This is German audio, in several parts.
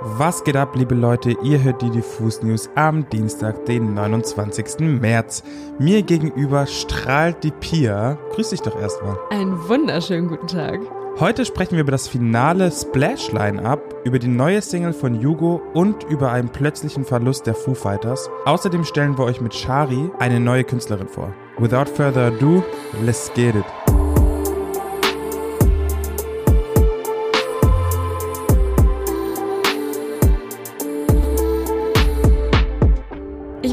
Was geht ab, liebe Leute? Ihr hört die Diffus News am Dienstag, den 29. März. Mir gegenüber strahlt die Pia. Grüß dich doch erstmal. Einen wunderschönen guten Tag. Heute sprechen wir über das finale Splash Line-Up, über die neue Single von Yugo und über einen plötzlichen Verlust der Foo Fighters. Außerdem stellen wir euch mit Shari eine neue Künstlerin vor. Without further ado, let's get it.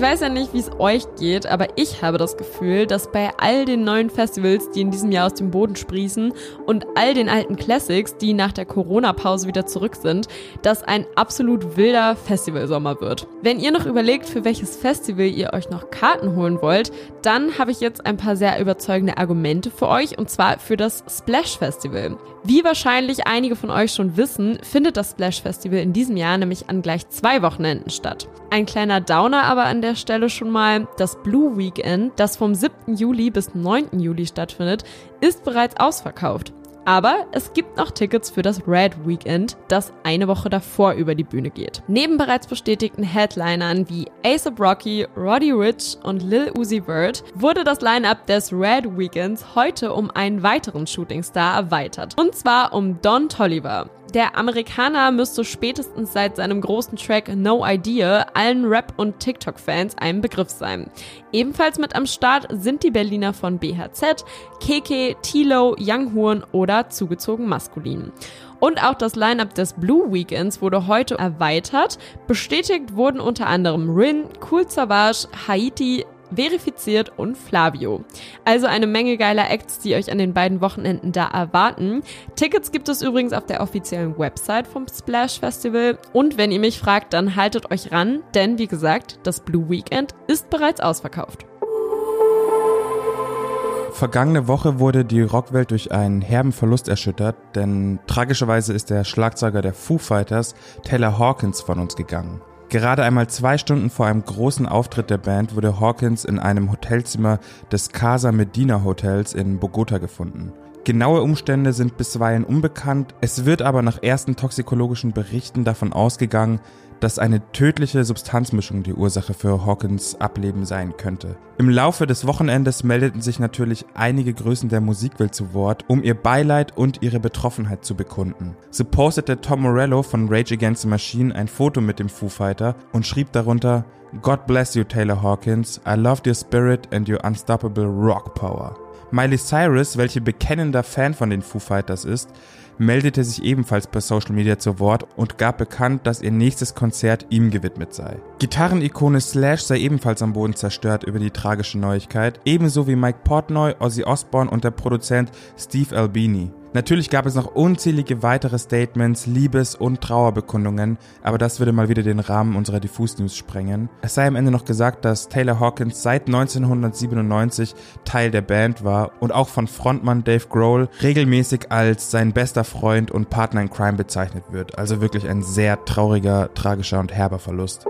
Weiß ja nicht, wie es euch geht, aber ich habe das Gefühl, dass bei all den neuen Festivals, die in diesem Jahr aus dem Boden sprießen und all den alten Classics, die nach der Corona-Pause wieder zurück sind, das ein absolut wilder Festivalsommer wird. Wenn ihr noch überlegt, für welches Festival ihr euch noch Karten holen wollt, dann habe ich jetzt ein paar sehr überzeugende Argumente für euch und zwar für das Splash Festival. Wie wahrscheinlich einige von euch schon wissen, findet das Splash Festival in diesem Jahr nämlich an gleich zwei Wochenenden statt. Ein kleiner Downer aber an der Stelle schon mal, das Blue Weekend, das vom 7. Juli bis 9. Juli stattfindet, ist bereits ausverkauft. Aber es gibt noch Tickets für das Red Weekend, das eine Woche davor über die Bühne geht. Neben bereits bestätigten Headlinern wie ASAP Rocky, Roddy Rich und Lil Uzi Vert wurde das Line-Up des Red Weekends heute um einen weiteren Shootingstar erweitert. Und zwar um Don Tolliver. Der Amerikaner müsste spätestens seit seinem großen Track No Idea allen Rap- und TikTok-Fans ein Begriff sein. Ebenfalls mit am Start sind die Berliner von BHZ, Keke, Tilo, Young Horn oder zugezogen maskulin. Und auch das Line-up des Blue Weekends wurde heute erweitert. Bestätigt wurden unter anderem Rin, Cool Savage, Haiti, verifiziert und Flavio. Also eine Menge geiler Acts, die euch an den beiden Wochenenden da erwarten. Tickets gibt es übrigens auf der offiziellen Website vom Splash Festival. Und wenn ihr mich fragt, dann haltet euch ran, denn wie gesagt, das Blue Weekend ist bereits ausverkauft. Vergangene Woche wurde die Rockwelt durch einen herben Verlust erschüttert, denn tragischerweise ist der Schlagzeuger der Foo Fighters, Taylor Hawkins, von uns gegangen. Gerade einmal zwei Stunden vor einem großen Auftritt der Band wurde Hawkins in einem Hotelzimmer des Casa Medina Hotels in Bogota gefunden. Genaue Umstände sind bisweilen unbekannt, es wird aber nach ersten toxikologischen Berichten davon ausgegangen, dass eine tödliche Substanzmischung die Ursache für Hawkins Ableben sein könnte. Im Laufe des Wochenendes meldeten sich natürlich einige Größen der Musikwelt zu Wort, um ihr Beileid und ihre Betroffenheit zu bekunden. So postete Tom Morello von Rage Against the Machine ein Foto mit dem Foo Fighter und schrieb darunter God bless you Taylor Hawkins, I loved your spirit and your unstoppable rock power. Miley Cyrus, welche bekennender Fan von den Foo Fighters ist, meldete sich ebenfalls per Social Media zu Wort und gab bekannt, dass ihr nächstes Konzert ihm gewidmet sei. Gitarrenikone Slash sei ebenfalls am Boden zerstört über die tragische Neuigkeit, ebenso wie Mike Portnoy, Ozzy Osbourne und der Produzent Steve Albini. Natürlich gab es noch unzählige weitere Statements, Liebes- und Trauerbekundungen, aber das würde mal wieder den Rahmen unserer Diffus News sprengen. Es sei am Ende noch gesagt, dass Taylor Hawkins seit 1997 Teil der Band war und auch von Frontmann Dave Grohl regelmäßig als sein bester Freund und Partner in Crime bezeichnet wird. Also wirklich ein sehr trauriger, tragischer und herber Verlust.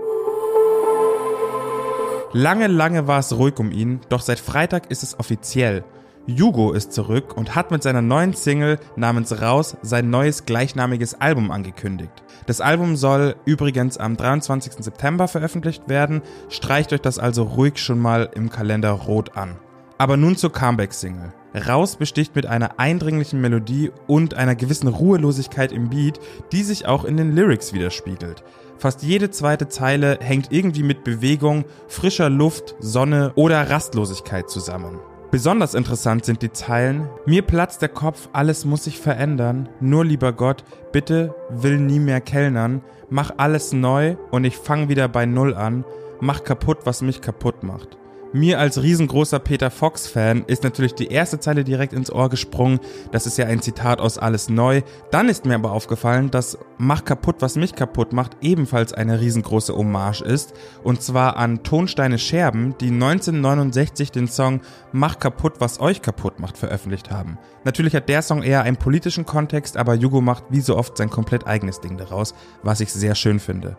Lange, lange war es ruhig um ihn, doch seit Freitag ist es offiziell. Yugo ist zurück und hat mit seiner neuen Single namens Raus sein neues gleichnamiges Album angekündigt. Das Album soll übrigens am 23. September veröffentlicht werden, streicht euch das also ruhig schon mal im Kalender rot an. Aber nun zur Comeback-Single. Raus besticht mit einer eindringlichen Melodie und einer gewissen Ruhelosigkeit im Beat, die sich auch in den Lyrics widerspiegelt. Fast jede zweite Zeile hängt irgendwie mit Bewegung, frischer Luft, Sonne oder Rastlosigkeit zusammen. Besonders interessant sind die Zeilen, mir platzt der Kopf, alles muss sich verändern, nur lieber Gott, bitte will nie mehr kellnern, mach alles neu und ich fang wieder bei Null an, mach kaputt, was mich kaputt macht. Mir als riesengroßer Peter Fox-Fan ist natürlich die erste Zeile direkt ins Ohr gesprungen. Das ist ja ein Zitat aus Alles Neu. Dann ist mir aber aufgefallen, dass Mach kaputt, was mich kaputt macht, ebenfalls eine riesengroße Hommage ist. Und zwar an Tonsteine Scherben, die 1969 den Song Mach kaputt, was euch kaputt macht veröffentlicht haben. Natürlich hat der Song eher einen politischen Kontext, aber Jugo macht wie so oft sein komplett eigenes Ding daraus, was ich sehr schön finde.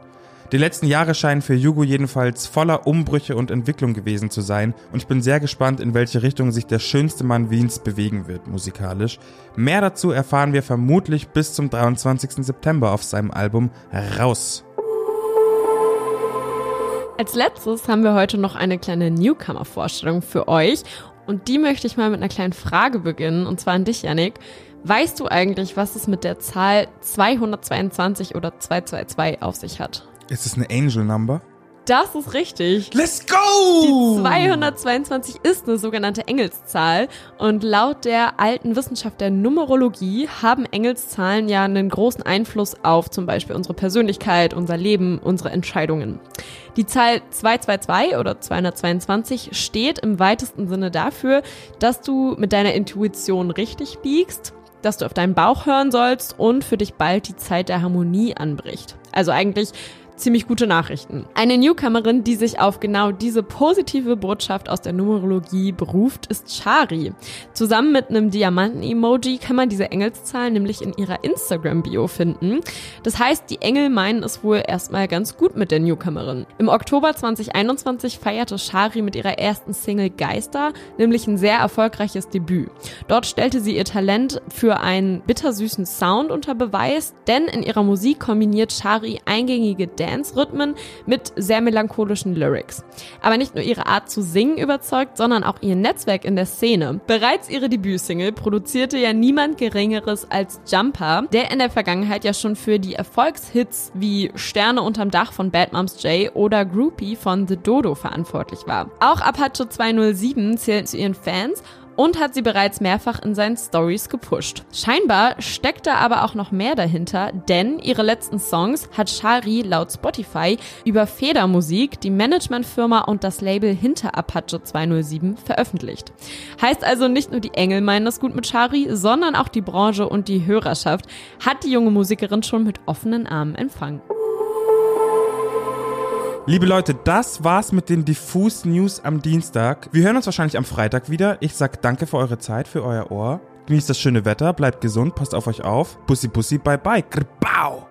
Die letzten Jahre scheinen für Yugo jedenfalls voller Umbrüche und Entwicklung gewesen zu sein und ich bin sehr gespannt, in welche Richtung sich der schönste Mann Wiens bewegen wird musikalisch. Mehr dazu erfahren wir vermutlich bis zum 23. September auf seinem Album Raus. Als letztes haben wir heute noch eine kleine Newcomer-Vorstellung für euch und die möchte ich mal mit einer kleinen Frage beginnen und zwar an dich, Yannick. Weißt du eigentlich, was es mit der Zahl 222 oder 222 auf sich hat? Ist es eine Angel Number? Das ist richtig. Let's go! Die 222 ist eine sogenannte Engelszahl und laut der alten Wissenschaft der Numerologie haben Engelszahlen ja einen großen Einfluss auf zum Beispiel unsere Persönlichkeit, unser Leben, unsere Entscheidungen. Die Zahl 222 oder 222 steht im weitesten Sinne dafür, dass du mit deiner Intuition richtig liegst, dass du auf deinen Bauch hören sollst und für dich bald die Zeit der Harmonie anbricht. Also eigentlich ziemlich gute Nachrichten. Eine Newcomerin, die sich auf genau diese positive Botschaft aus der Numerologie beruft, ist Shari. Zusammen mit einem Diamanten-Emoji kann man diese Engelszahlen nämlich in ihrer Instagram-Bio finden. Das heißt, die Engel meinen es wohl erstmal ganz gut mit der Newcomerin. Im Oktober 2021 feierte Shari mit ihrer ersten Single Geister, nämlich ein sehr erfolgreiches Debüt. Dort stellte sie ihr Talent für einen bittersüßen Sound unter Beweis, denn in ihrer Musik kombiniert Shari eingängige Dance Dance-Rhythmen mit sehr melancholischen Lyrics. Aber nicht nur ihre Art zu singen überzeugt, sondern auch ihr Netzwerk in der Szene. Bereits ihre Debütsingle produzierte ja niemand Geringeres als Jumper, der in der Vergangenheit ja schon für die Erfolgshits wie Sterne unterm Dach von Bad Moms J oder Groupie von The Dodo verantwortlich war. Auch Apache 207 zählt zu ihren Fans und hat sie bereits mehrfach in seinen Stories gepusht. Scheinbar steckt da aber auch noch mehr dahinter, denn ihre letzten Songs hat Shari laut Spotify über Federmusik, die Managementfirma und das Label hinter Apache 207 veröffentlicht. Heißt also nicht nur die Engel meinen das gut mit Shari, sondern auch die Branche und die Hörerschaft hat die junge Musikerin schon mit offenen Armen empfangen. Liebe Leute, das war's mit den Diffus News am Dienstag. Wir hören uns wahrscheinlich am Freitag wieder. Ich sag danke für eure Zeit, für euer Ohr. Genießt das schöne Wetter, bleibt gesund, passt auf euch auf. Pussy, pussy, bye, bye. Grbau.